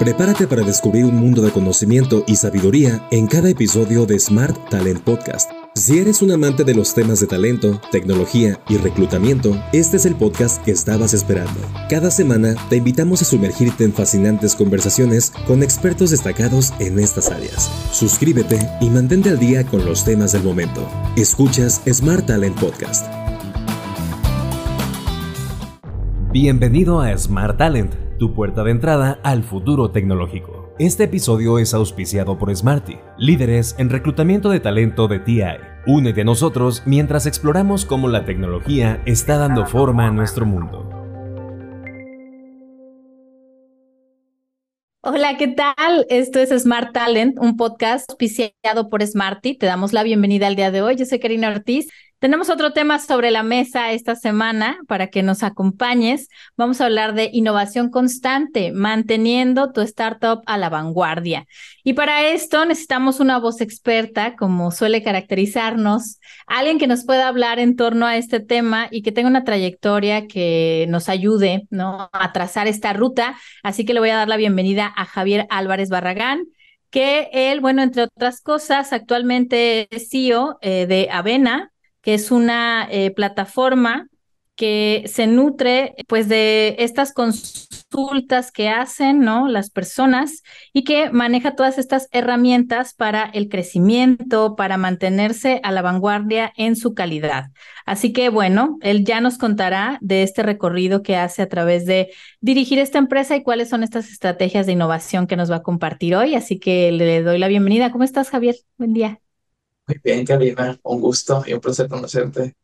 Prepárate para descubrir un mundo de conocimiento y sabiduría en cada episodio de Smart Talent Podcast. Si eres un amante de los temas de talento, tecnología y reclutamiento, este es el podcast que estabas esperando. Cada semana te invitamos a sumergirte en fascinantes conversaciones con expertos destacados en estas áreas. Suscríbete y mantente al día con los temas del momento. Escuchas Smart Talent Podcast. Bienvenido a Smart Talent tu puerta de entrada al futuro tecnológico. Este episodio es auspiciado por Smarty, líderes en reclutamiento de talento de TI. Únete a nosotros mientras exploramos cómo la tecnología está dando forma a nuestro mundo. Hola, ¿qué tal? Esto es Smart Talent, un podcast auspiciado por Smarty. Te damos la bienvenida al día de hoy. Yo soy Karina Ortiz tenemos otro tema sobre la mesa esta semana para que nos acompañes. Vamos a hablar de innovación constante, manteniendo tu startup a la vanguardia. Y para esto necesitamos una voz experta, como suele caracterizarnos, alguien que nos pueda hablar en torno a este tema y que tenga una trayectoria que nos ayude ¿no? a trazar esta ruta. Así que le voy a dar la bienvenida a Javier Álvarez Barragán que él, bueno, entre otras cosas, actualmente es CEO eh, de Avena, que es una eh, plataforma que se nutre pues de estas consultas que hacen, ¿no? Las personas y que maneja todas estas herramientas para el crecimiento, para mantenerse a la vanguardia en su calidad. Así que bueno, él ya nos contará de este recorrido que hace a través de dirigir esta empresa y cuáles son estas estrategias de innovación que nos va a compartir hoy. Así que le doy la bienvenida. ¿Cómo estás, Javier? Buen día. Muy bien, Karina, un gusto y un placer conocerte.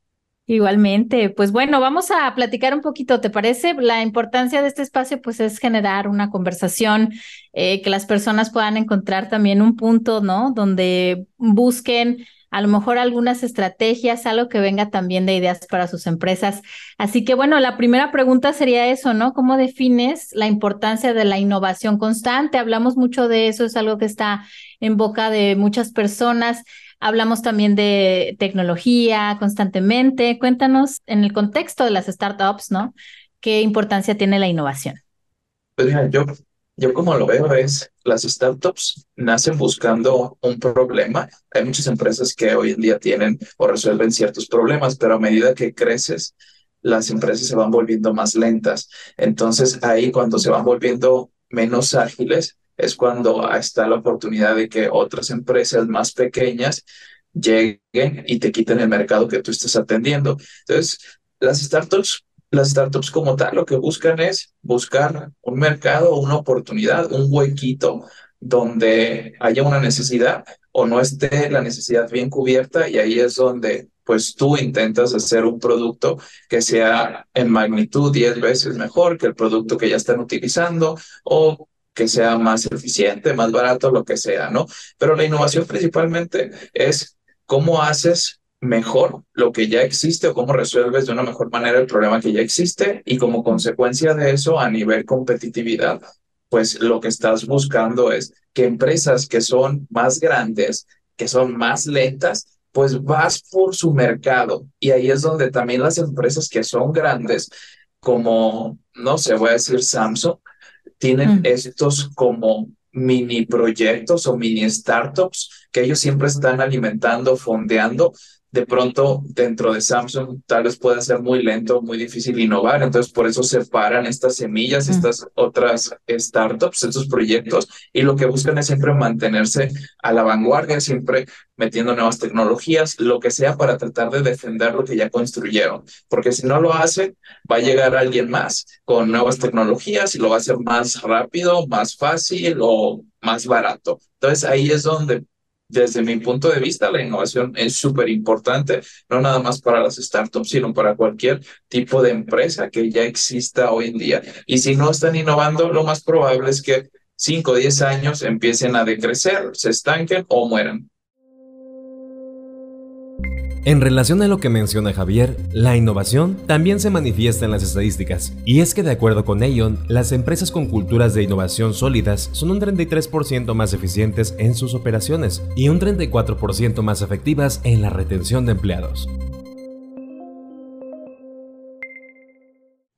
Igualmente, pues bueno, vamos a platicar un poquito, ¿te parece? La importancia de este espacio pues es generar una conversación, eh, que las personas puedan encontrar también un punto, ¿no? Donde busquen a lo mejor algunas estrategias, algo que venga también de ideas para sus empresas. Así que bueno, la primera pregunta sería eso, ¿no? ¿Cómo defines la importancia de la innovación constante? Hablamos mucho de eso, es algo que está en boca de muchas personas. Hablamos también de tecnología constantemente. Cuéntanos en el contexto de las startups, ¿no? ¿Qué importancia tiene la innovación? Pues mira, yo, yo como lo veo es, las startups nacen buscando un problema. Hay muchas empresas que hoy en día tienen o resuelven ciertos problemas, pero a medida que creces, las empresas se van volviendo más lentas. Entonces ahí cuando se van volviendo menos ágiles, es cuando está la oportunidad de que otras empresas más pequeñas lleguen y te quiten el mercado que tú estás atendiendo. Entonces, las startups, las startups como tal, lo que buscan es buscar un mercado, una oportunidad, un huequito donde haya una necesidad o no esté la necesidad bien cubierta y ahí es donde pues tú intentas hacer un producto que sea en magnitud 10 veces mejor que el producto que ya están utilizando o que sea más eficiente, más barato, lo que sea, ¿no? Pero la innovación principalmente es cómo haces mejor lo que ya existe o cómo resuelves de una mejor manera el problema que ya existe y como consecuencia de eso a nivel competitividad, pues lo que estás buscando es que empresas que son más grandes, que son más lentas, pues vas por su mercado y ahí es donde también las empresas que son grandes, como, no sé, voy a decir Samsung, tienen estos como mini proyectos o mini startups que ellos siempre están alimentando, fondeando de pronto dentro de Samsung tal vez pueda ser muy lento, muy difícil innovar, entonces por eso separan estas semillas, estas otras startups, estos proyectos, y lo que buscan es siempre mantenerse a la vanguardia, siempre metiendo nuevas tecnologías, lo que sea para tratar de defender lo que ya construyeron, porque si no lo hacen, va a llegar alguien más con nuevas tecnologías y lo va a hacer más rápido, más fácil o más barato. Entonces ahí es donde desde mi punto de vista, la innovación es súper importante, no nada más para las startups, sino para cualquier tipo de empresa que ya exista hoy en día. Y si no están innovando, lo más probable es que 5 o 10 años empiecen a decrecer, se estanquen o mueran. En relación a lo que menciona Javier, la innovación también se manifiesta en las estadísticas, y es que de acuerdo con Aon, las empresas con culturas de innovación sólidas son un 33% más eficientes en sus operaciones y un 34% más efectivas en la retención de empleados.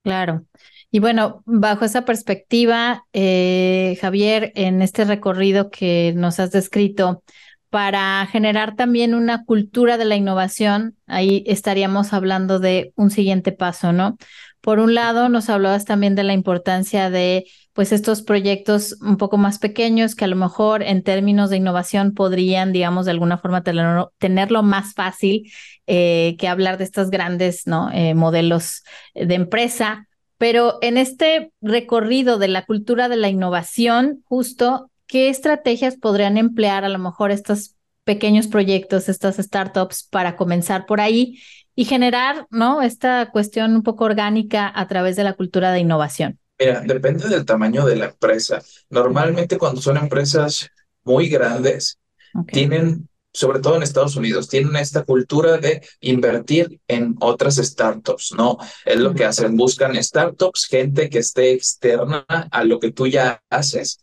Claro. Y bueno, bajo esa perspectiva, eh, Javier, en este recorrido que nos has descrito, para generar también una cultura de la innovación, ahí estaríamos hablando de un siguiente paso, ¿no? Por un lado, nos hablabas también de la importancia de pues estos proyectos un poco más pequeños que a lo mejor en términos de innovación podrían, digamos, de alguna forma tenerlo, más fácil eh, que hablar de estos grandes ¿no? Eh, modelos de empresa. Pero en este recorrido de la cultura de la innovación, justo, ¿qué estrategias podrían emplear a lo mejor estos pequeños proyectos, estas startups para comenzar por ahí y generar, ¿no? Esta cuestión un poco orgánica a través de la cultura de innovación. Mira, depende del tamaño de la empresa. Normalmente cuando son empresas muy grandes, tienen sobre todo en Estados Unidos, tienen esta cultura de invertir en otras startups, ¿no? Es lo que hacen, buscan startups, gente que esté externa a lo que tú ya haces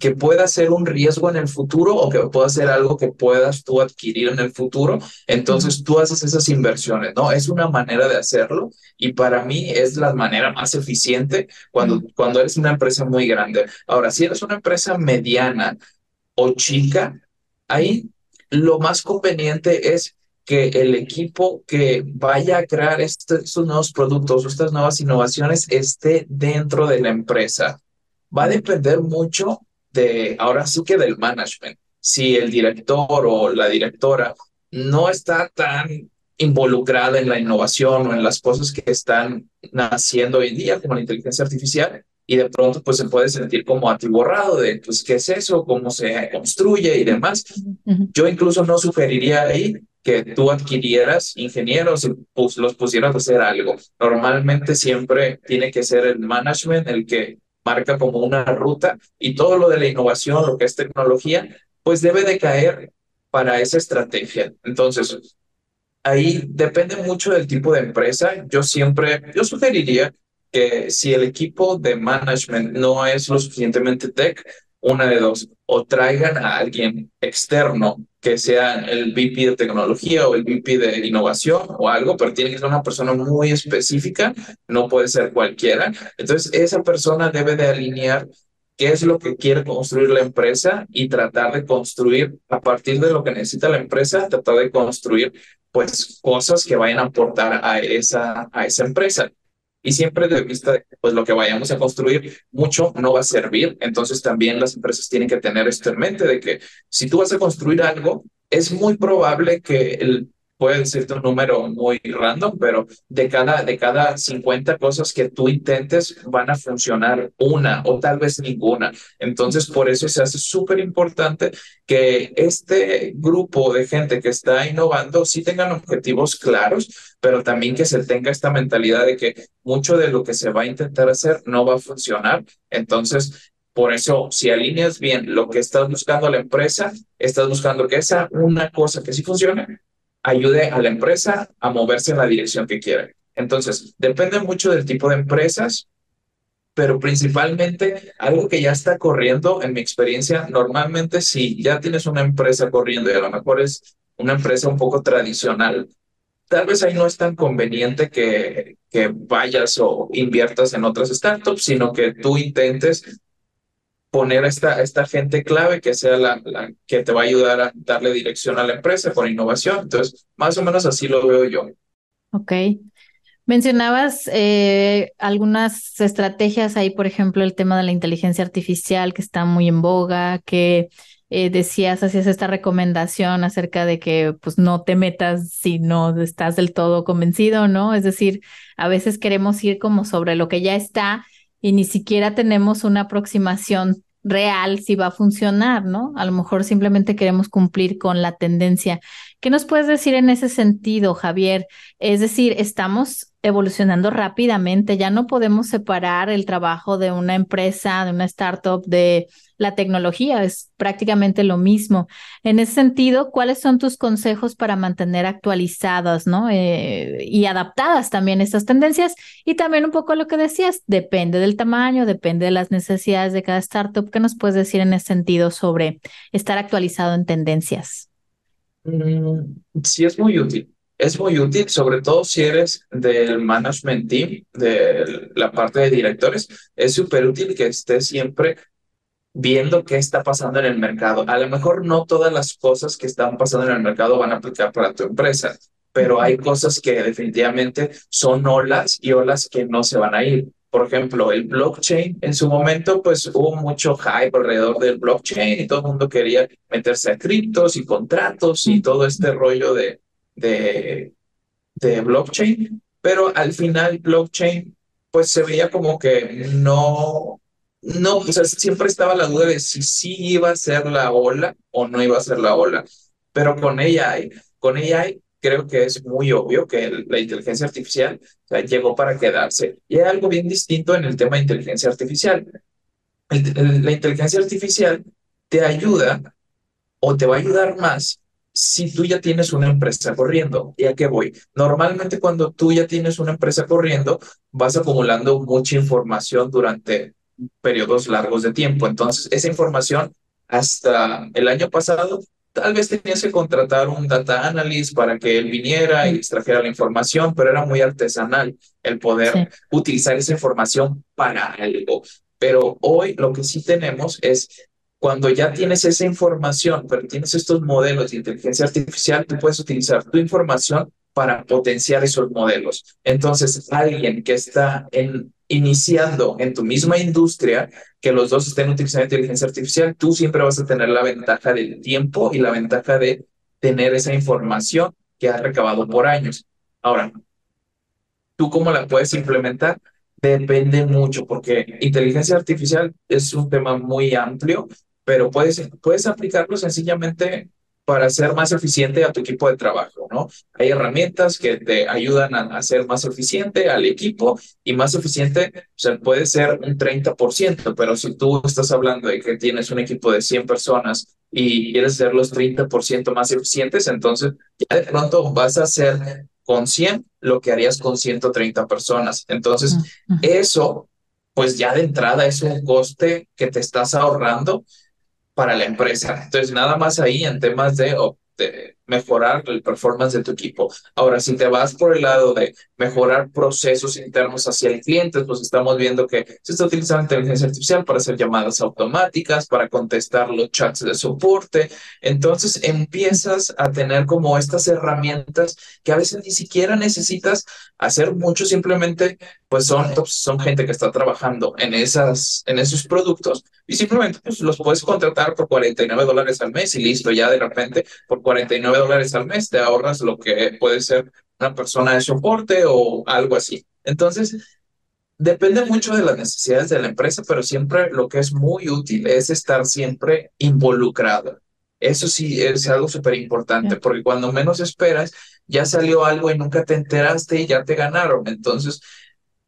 que pueda ser un riesgo en el futuro o que pueda ser algo que puedas tú adquirir en el futuro. Entonces tú haces esas inversiones, ¿no? Es una manera de hacerlo y para mí es la manera más eficiente cuando, cuando eres una empresa muy grande. Ahora, si eres una empresa mediana o chica, ahí lo más conveniente es que el equipo que vaya a crear estos, nuevos productos, estas nuevas innovaciones, esté dentro de la empresa. Va a depender mucho de, ahora sí que del management. Si el director o la directora no está tan involucrada en la innovación o en las cosas que están naciendo hoy en día, como la inteligencia artificial, y de pronto pues se puede sentir como atiborrado de, pues, ¿qué es eso? ¿Cómo se construye y demás? Yo incluso no sugeriría ahí que tú adquirieras ingenieros y pues, los pusieras a hacer algo. Normalmente siempre tiene que ser el management el que marca como una ruta y todo lo de la innovación, lo que es tecnología, pues debe de caer para esa estrategia. Entonces, ahí depende mucho del tipo de empresa. Yo siempre, yo sugeriría que si el equipo de management no es lo suficientemente tech, una de dos, o traigan a alguien externo que sea el VP de tecnología o el VP de innovación o algo, pero tiene que ser una persona muy específica, no puede ser cualquiera. Entonces, esa persona debe de alinear qué es lo que quiere construir la empresa y tratar de construir a partir de lo que necesita la empresa, tratar de construir pues cosas que vayan a aportar a esa, a esa empresa y siempre de vista pues lo que vayamos a construir mucho no va a servir. Entonces también las empresas tienen que tener esto en mente de que si tú vas a construir algo, es muy probable que el puede ser un número muy random, pero de cada, de cada 50 cosas que tú intentes van a funcionar una o tal vez ninguna. Entonces, por eso se hace súper importante que este grupo de gente que está innovando sí tengan objetivos claros, pero también que se tenga esta mentalidad de que mucho de lo que se va a intentar hacer no va a funcionar. Entonces, por eso, si alineas bien lo que estás buscando a la empresa, estás buscando que esa una cosa que sí funcione, ayude a la empresa a moverse en la dirección que quiere. Entonces, depende mucho del tipo de empresas, pero principalmente algo que ya está corriendo, en mi experiencia, normalmente si ya tienes una empresa corriendo y a lo mejor es una empresa un poco tradicional, tal vez ahí no es tan conveniente que, que vayas o inviertas en otras startups, sino que tú intentes poner esta, esta gente clave que sea la, la, que te va a ayudar a darle dirección a la empresa con innovación. Entonces, más o menos así lo veo yo. Ok. Mencionabas eh, algunas estrategias ahí, por ejemplo, el tema de la inteligencia artificial que está muy en boga, que eh, decías, hacías esta recomendación acerca de que pues no te metas si no estás del todo convencido, ¿no? Es decir, a veces queremos ir como sobre lo que ya está y ni siquiera tenemos una aproximación real si va a funcionar, ¿no? A lo mejor simplemente queremos cumplir con la tendencia. ¿Qué nos puedes decir en ese sentido, Javier? Es decir, estamos evolucionando rápidamente, ya no podemos separar el trabajo de una empresa, de una startup, de la tecnología, es prácticamente lo mismo. En ese sentido, ¿cuáles son tus consejos para mantener actualizadas ¿no? Eh, y adaptadas también estas tendencias? Y también un poco lo que decías, depende del tamaño, depende de las necesidades de cada startup. ¿Qué nos puedes decir en ese sentido sobre estar actualizado en tendencias? Mm, sí, es muy útil. Es muy útil, sobre todo si eres del management team, de la parte de directores, es súper útil que estés siempre viendo qué está pasando en el mercado. A lo mejor no todas las cosas que están pasando en el mercado van a aplicar para tu empresa, pero hay cosas que definitivamente son olas y olas que no se van a ir. Por ejemplo, el blockchain en su momento, pues hubo mucho hype alrededor del blockchain y todo el mundo quería meterse a criptos y contratos y todo este rollo de, de, de blockchain, pero al final blockchain pues se veía como que no, no, o sea, siempre estaba la duda de si sí iba a ser la ola o no iba a ser la ola, pero con AI, con AI creo que es muy obvio que la inteligencia artificial llegó para quedarse. Y hay algo bien distinto en el tema de inteligencia artificial. la inteligencia artificial te ayuda o te va a ayudar más si tú ya tienes una empresa corriendo. ¿Y a qué voy? Normalmente cuando tú ya tienes una empresa corriendo, vas acumulando mucha información durante periodos largos de tiempo. Entonces, esa información hasta el año pasado Tal vez tenías que contratar un data analyst para que él viniera y extrajera la información, pero era muy artesanal el poder utilizar esa información para algo. Pero hoy lo que sí tenemos es cuando ya tienes esa información, pero tienes estos modelos de inteligencia artificial, tú puedes utilizar tu información para potenciar esos modelos. Entonces, alguien que está en iniciando en tu misma industria, que los dos estén utilizando inteligencia artificial, tú siempre vas a tener la ventaja del tiempo y la ventaja de tener esa información que has recabado por años. Ahora, ¿tú cómo la puedes implementar? Depende mucho, porque inteligencia artificial es un tema muy amplio, pero puedes, puedes aplicarlo sencillamente para ser más eficiente a tu equipo de trabajo, ¿no? Hay herramientas que te ayudan a, hacer más eficiente al equipo y más eficiente, o sea, puede ser un 30%, pero si tú estás hablando de que tienes un equipo de 100 personas y quieres ser los 30% más eficientes, entonces ya de pronto vas a hacer con 100 lo que harías con 130 personas. Entonces, eso, pues ya de entrada es un coste que te estás ahorrando para la empresa. Entonces, nada más ahí en temas de, mejorar el performance de tu equipo. Ahora, si te vas por el lado de mejorar procesos internos hacia el cliente, pues estamos viendo que se está utilizando inteligencia artificial para hacer llamadas automáticas, para contestar los chats de soporte. Entonces empiezas a tener como estas herramientas que a veces ni siquiera necesitas hacer mucho, simplemente pues son, son gente que está trabajando en, esas, en esos productos y simplemente pues, los puedes contratar por 49 dólares al mes y listo, ya de repente por 49 dólares al mes te ahorras lo que puede ser una persona de soporte o algo así. Entonces, depende mucho de las necesidades de la empresa, pero siempre lo que es muy útil es estar siempre involucrado. Eso sí es algo súper importante, porque cuando menos esperas, ya salió algo y nunca te enteraste y ya te ganaron. Entonces,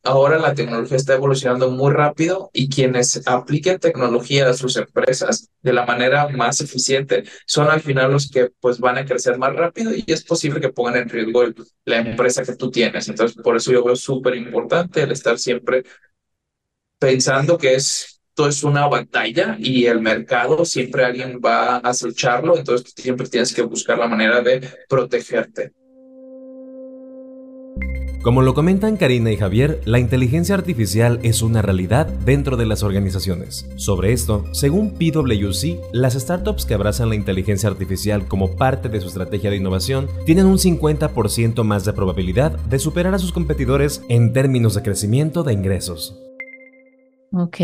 ahora la tecnología está evolucionando muy rápido y quienes apliquen tecnología a sus empresas de la manera más eficiente son al final los que pues van a crecer más rápido y es posible que pongan en riesgo la empresa que tú tienes. Entonces, por eso yo veo súper importante el estar siempre pensando que esto es una batalla y el mercado siempre alguien va a acecharlo, entonces siempre tienes que buscar la manera de protegerte. Como lo comentan Karina y Javier, la inteligencia artificial es una realidad dentro de las organizaciones. Sobre esto, según PwC, las startups que abrazan la inteligencia artificial como parte de su estrategia de innovación tienen un 50% más de probabilidad de superar a sus competidores en términos de crecimiento de ingresos. Ok.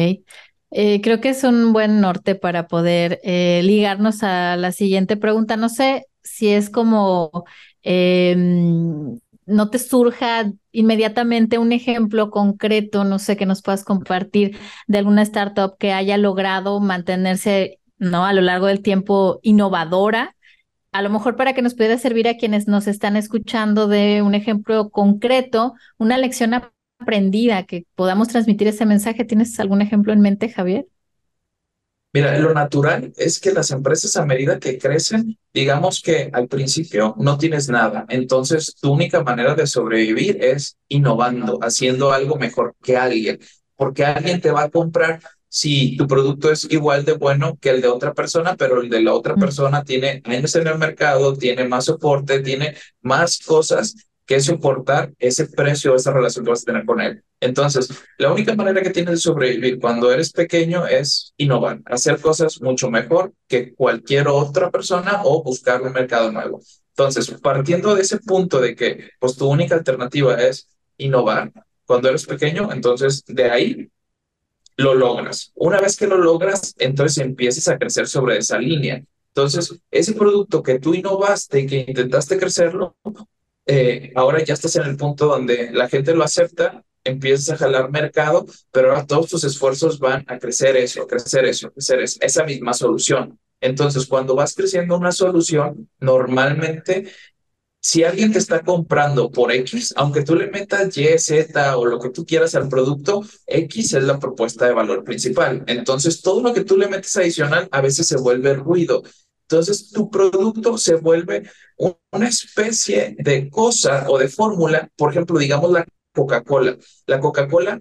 Eh, creo que es un buen norte para poder eh, ligarnos a la siguiente pregunta. No sé si es como em, no te surja inmediatamente un ejemplo concreto, no sé, que nos puedas compartir de alguna startup que haya logrado mantenerse, ¿no? A lo largo del tiempo innovadora. A lo mejor para que nos pueda servir a quienes nos están escuchando de un ejemplo concreto, una lección aprendida, que podamos transmitir ese mensaje. ¿Tienes algún ejemplo en mente, Javier? Mira, lo natural es que las empresas a medida que crecen, digamos que al principio no tienes nada, entonces tu única manera de sobrevivir es innovando, haciendo algo mejor que alguien, porque alguien te va a comprar si tu producto es igual de bueno que el de otra persona, pero el de la otra persona tiene años en el mercado, tiene más soporte, tiene más cosas que soportar ese precio, esa relación que vas a tener con él. Entonces, la única manera que tienes de sobrevivir cuando eres pequeño es innovar, hacer cosas mucho mejor que cualquier otra persona o buscar un mercado nuevo. Entonces, partiendo de ese punto de que pues tu única alternativa es innovar cuando eres pequeño, entonces de ahí lo logras. Una vez que lo logras, entonces empiezas a crecer sobre esa línea. Entonces, ese producto que tú innovaste y que intentaste crecerlo, eh, ahora ya estás en el punto donde la gente lo acepta, empiezas a jalar mercado, pero ahora todos tus esfuerzos van a crecer eso, crecer eso, crecer esa misma solución. Entonces, cuando vas creciendo una solución, normalmente, si alguien te está comprando por X, aunque tú le metas Y, Z o lo que tú quieras al producto, X es la propuesta de valor principal. Entonces, todo lo que tú le metes adicional a veces se vuelve ruido. Entonces, tu producto se vuelve una especie de cosa o de fórmula, por ejemplo, digamos la Coca-Cola. La Coca-Cola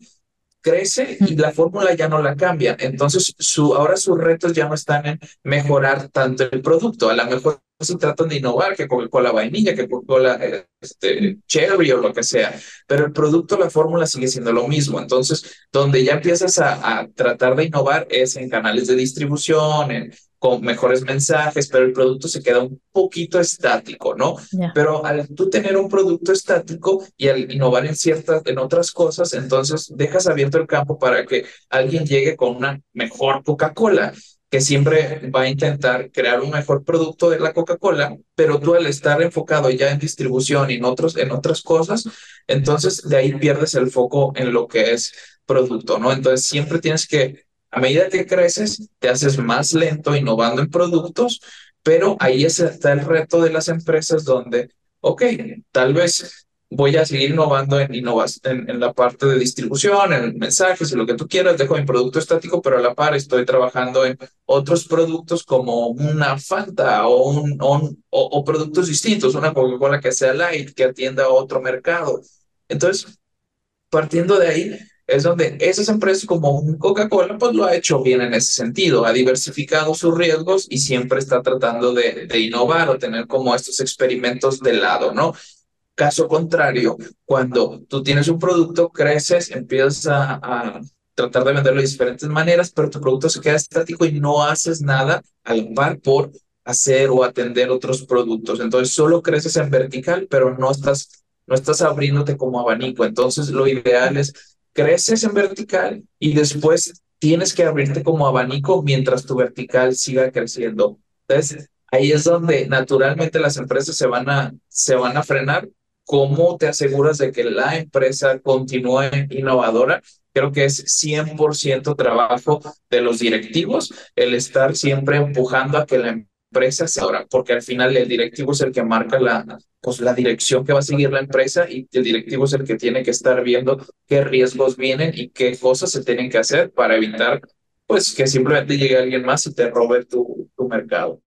crece y la fórmula ya no la cambia. Entonces, su, ahora sus retos ya no están en mejorar tanto el producto. A lo mejor se tratan de innovar, que Coca-Cola vainilla, que Coca-Cola este, cherry o lo que sea, pero el producto, la fórmula sigue siendo lo mismo. Entonces, donde ya empiezas a, a tratar de innovar es en canales de distribución, en con mejores mensajes, pero el producto se queda un poquito estático, ¿no? Pero al tú tener un producto estático y al innovar en ciertas, en otras cosas, entonces dejas abierto el campo para que alguien llegue con una mejor Coca-Cola que siempre va a intentar crear un mejor producto de la Coca-Cola, pero tú al estar enfocado ya en distribución y en, otros, en otras cosas, entonces de ahí pierdes el foco en lo que es producto, ¿no? Entonces siempre tienes que a medida que creces, te haces más lento innovando en productos, pero ahí está el reto de las empresas donde, ok, tal vez voy a seguir innovando en, en, en, la parte de distribución, en mensajes y lo que tú quieras, dejo mi producto estático, pero a la par estoy trabajando en otros productos como una Fanta o, un, o, o productos distintos, una Coca-Cola que sea light, que atienda a otro mercado. Entonces, partiendo de ahí, es donde esas empresas como Coca-Cola pues lo ha hecho bien en ese sentido, ha diversificado sus riesgos y siempre está tratando de, innovar o tener como estos experimentos de lado, ¿no? Caso contrario, cuando tú tienes un producto, creces, empiezas a, a tratar de venderlo de diferentes maneras, pero tu producto se queda estático y no haces nada al par por hacer o atender otros productos. Entonces solo creces en vertical, pero no estás, no estás abriéndote como abanico. Entonces lo ideal es creces en vertical y después tienes que abrirte como abanico mientras tu vertical siga creciendo. Entonces, ahí es donde naturalmente las empresas se van a, se van a frenar. ¿Cómo te aseguras de que la empresa continúe innovadora? Creo que es 100% trabajo de los directivos el estar siempre empujando a que la empresa se abra, porque al final el directivo es el que marca la, pues, la dirección que va a seguir la empresa y el directivo es el que tiene que estar viendo qué riesgos vienen y qué cosas se tienen que hacer para evitar pues que simplemente llegue alguien más y te robe tu, tu mercado.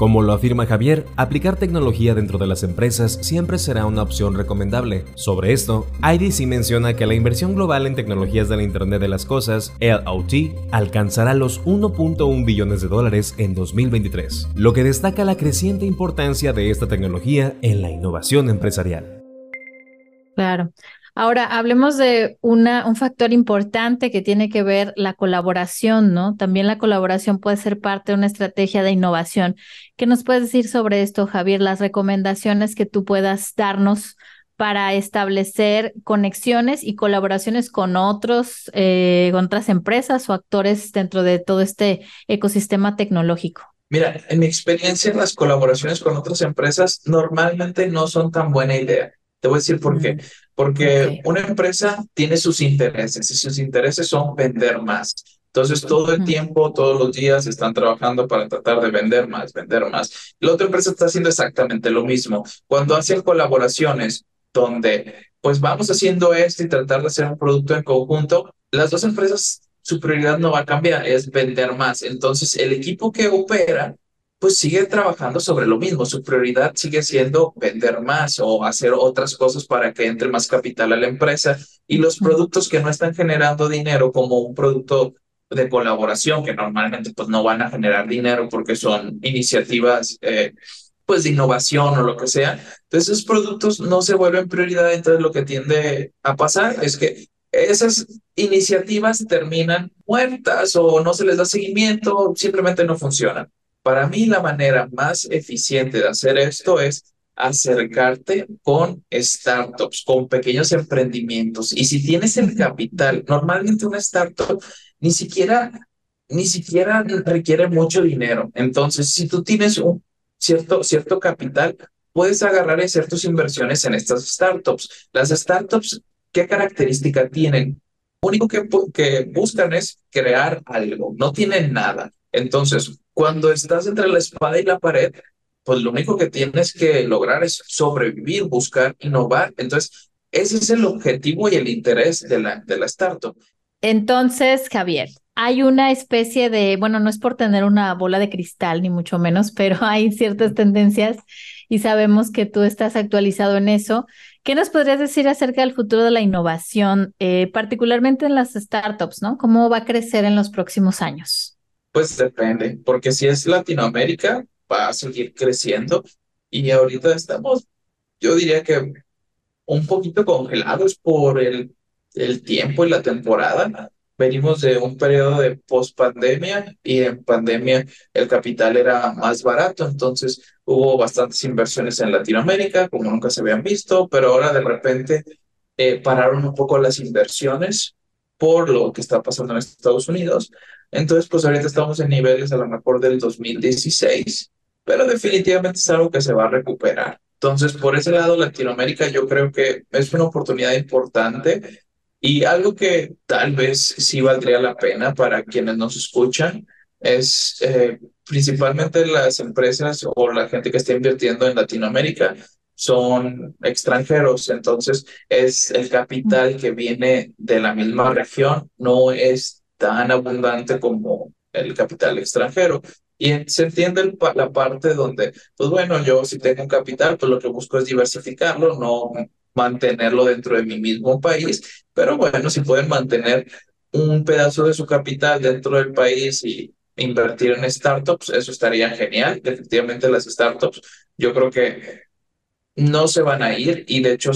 Como lo afirma Javier, aplicar tecnología dentro de las empresas siempre será una opción recomendable. Sobre esto, IDC menciona que la inversión global en tecnologías del Internet de las Cosas, LOT, alcanzará los 1.1 billones de dólares en 2023, lo que destaca la creciente importancia de esta tecnología en la innovación empresarial. Claro. Ahora, hablemos de una, un factor importante que tiene que ver la colaboración, ¿no? También la colaboración puede ser parte de una estrategia de innovación. ¿Qué nos puedes decir sobre esto, Javier? Las recomendaciones que tú puedas darnos para establecer conexiones y colaboraciones con otros, eh, con otras empresas o actores dentro de todo este ecosistema tecnológico. Mira, en mi experiencia, las colaboraciones con otras empresas normalmente no son tan buena idea. Te voy a decir por qué. Porque una empresa tiene sus intereses y sus intereses son vender más. Entonces, todo el tiempo, todos los días están trabajando para tratar de vender más, vender más. La otra empresa está haciendo exactamente lo mismo. Cuando hacen colaboraciones donde, pues vamos haciendo esto y tratar de hacer un producto en conjunto, las dos empresas, su prioridad no va a cambiar, es vender más. Entonces, el equipo que opera pues sigue trabajando sobre lo mismo. Su prioridad sigue siendo vender más o hacer otras cosas para que entre más capital a la empresa. Y los productos que no están generando dinero como un producto de colaboración, que normalmente pues no van a generar dinero porque son iniciativas eh, pues de innovación o lo que sea. Entonces esos productos no se vuelven prioridad. Entonces lo que tiende a pasar es que esas iniciativas terminan muertas o no se les da seguimiento, simplemente no funcionan. Para mí la manera más eficiente de hacer esto es acercarte con startups, con pequeños emprendimientos. Y si tienes el capital, normalmente una startup ni siquiera, ni siquiera requiere mucho dinero. Entonces, si tú tienes un cierto, cierto capital, puedes agarrar y hacer tus inversiones en estas startups. Las startups, ¿qué característica tienen? Lo único que, que buscan es crear algo, no tienen nada. Entonces, cuando estás entre la espada y la pared, pues lo único que tienes que lograr es sobrevivir, buscar, innovar. Entonces, ese es el objetivo y el interés de la, de la startup. Entonces, Javier, hay una especie de, bueno, no es por tener una bola de cristal, ni mucho menos, pero hay ciertas tendencias y sabemos que tú estás actualizado en eso. ¿Qué nos podrías decir acerca del futuro de la innovación, eh, particularmente en las startups, ¿no? ¿Cómo va a crecer en los próximos años? Pues depende, porque si es Latinoamérica, va a seguir creciendo y ahorita estamos, yo diría que un poquito congelados por el, el tiempo y la temporada. Venimos de un periodo de post-pandemia y en pandemia el capital era más barato, entonces hubo bastantes inversiones en Latinoamérica, como nunca se habían visto, pero ahora de repente eh, pararon un poco las inversiones por lo que está pasando en Estados Unidos. Entonces, pues ahorita estamos en niveles a lo mejor del 2016, pero definitivamente es algo que se va a recuperar. Entonces, por ese lado, Latinoamérica yo creo que es una oportunidad importante y algo que tal vez sí valdría la pena para quienes nos escuchan es eh, principalmente las empresas o la gente que está invirtiendo en Latinoamérica son extranjeros, entonces es el capital que viene de la misma región, no es tan abundante como el capital extranjero. Y se entiende la parte donde, pues bueno, yo si tengo un capital, pues lo que busco es diversificarlo, no mantenerlo dentro de mi mismo país, pero bueno, si pueden mantener un pedazo de su capital dentro del país y invertir en startups, eso estaría genial. Efectivamente, las startups yo creo que no se van a ir y de hecho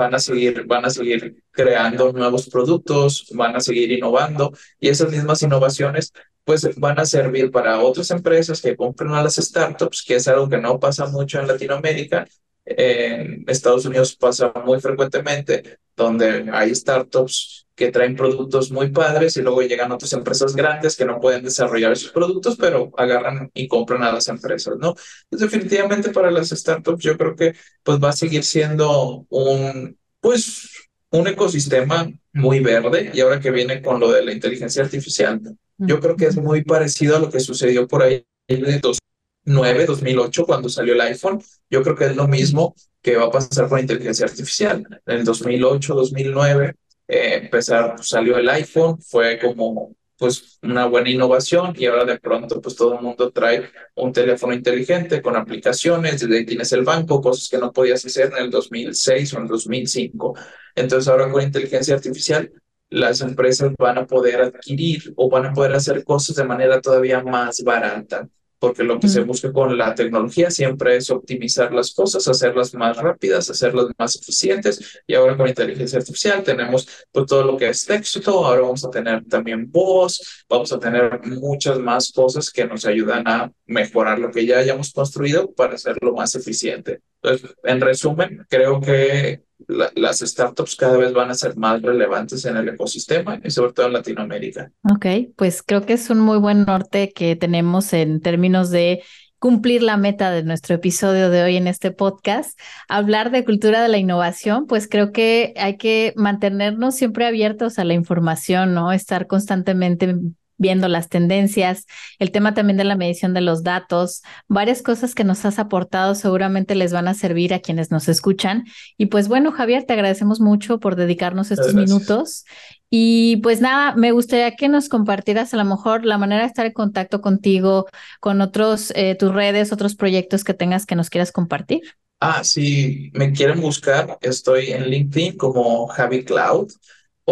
van a seguir, van a seguir creando nuevos productos, van a seguir innovando y esas mismas innovaciones pues van a servir para otras empresas que compren a las startups, que es algo que no pasa mucho en Latinoamérica. En Estados Unidos pasa muy frecuentemente, donde hay startups que traen productos muy padres y luego llegan otras empresas grandes que no pueden desarrollar esos productos, pero agarran y compran a las empresas, ¿no? Entonces, definitivamente para las startups yo creo que pues va a seguir siendo un, pues, un ecosistema muy verde y ahora que viene con lo de la inteligencia artificial, yo creo que es muy parecido a lo que sucedió por ahí en 2009, 2008 cuando salió el iPhone. Yo creo que es lo mismo que va a pasar con la inteligencia artificial. En el 2008, 2009 eh, empezar, pues, salió el iPhone, fue como pues una buena innovación y ahora de pronto pues todo el mundo trae un teléfono inteligente con aplicaciones, desde ahí tienes el banco, cosas que no podías hacer en el 2006 o en el 2005. Entonces ahora con inteligencia artificial las empresas van a poder adquirir o van a poder hacer cosas de manera todavía más barata porque lo que se busca con la tecnología siempre es optimizar las cosas, hacerlas más rápidas, hacerlas más eficientes. Y ahora con inteligencia artificial tenemos pues, todo lo que es texto, ahora vamos a tener también voz, vamos a tener muchas más cosas que nos ayudan a mejorar lo que ya hayamos construido para hacerlo más eficiente. Entonces, en resumen, creo que las startups cada vez van a ser más relevantes en el ecosistema y sobre todo en Latinoamérica. Ok, pues creo que es un muy buen norte que tenemos en términos de cumplir la meta de nuestro episodio de hoy en este podcast, hablar de cultura de la innovación, pues creo que hay que mantenernos siempre abiertos a la información, ¿no? Estar constantemente viendo las tendencias, el tema también de la medición de los datos, varias cosas que nos has aportado seguramente les van a servir a quienes nos escuchan. Y pues bueno, Javier, te agradecemos mucho por dedicarnos estos minutos Y pues nada, me gustaría que nos compartieras a lo mejor la manera de estar en contacto contigo, con otros, eh, tus redes, otros proyectos que tengas que nos quieras compartir. Ah, si me quieren buscar, estoy en LinkedIn como Javi Cloud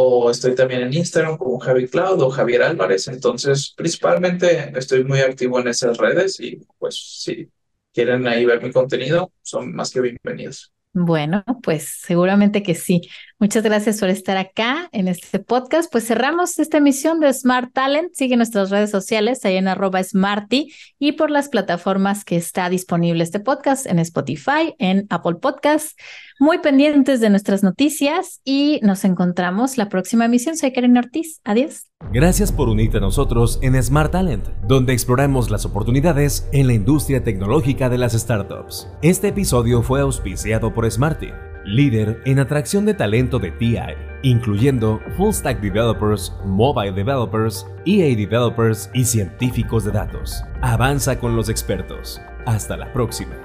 o estoy también en Instagram como Javi Cloud o Javier Álvarez. Entonces, principalmente estoy muy activo en esas redes y pues si quieren ahí ver mi contenido, son más que bienvenidos. Bueno, pues seguramente que sí. Muchas gracias por estar acá en este podcast. Pues cerramos esta emisión de Smart Talent. Sigue nuestras redes sociales ahí en arroba Smarty y por las plataformas que está disponible este podcast en Spotify, en Apple Podcasts. Muy pendientes de nuestras noticias y nos encontramos la próxima emisión. Soy Karen Ortiz. Adiós. Gracias por unirte a nosotros en Smart Talent, donde exploramos las oportunidades en la industria tecnológica de las startups. Este episodio fue auspiciado por Smarty líder en atracción de talento de TI, incluyendo full stack developers, mobile developers, EA developers y científicos de datos. Avanza con los expertos. Hasta la próxima.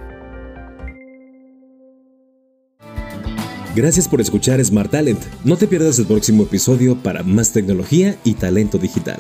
Gracias por escuchar Smart Talent. No te pierdas el próximo episodio para más tecnología y talento digital.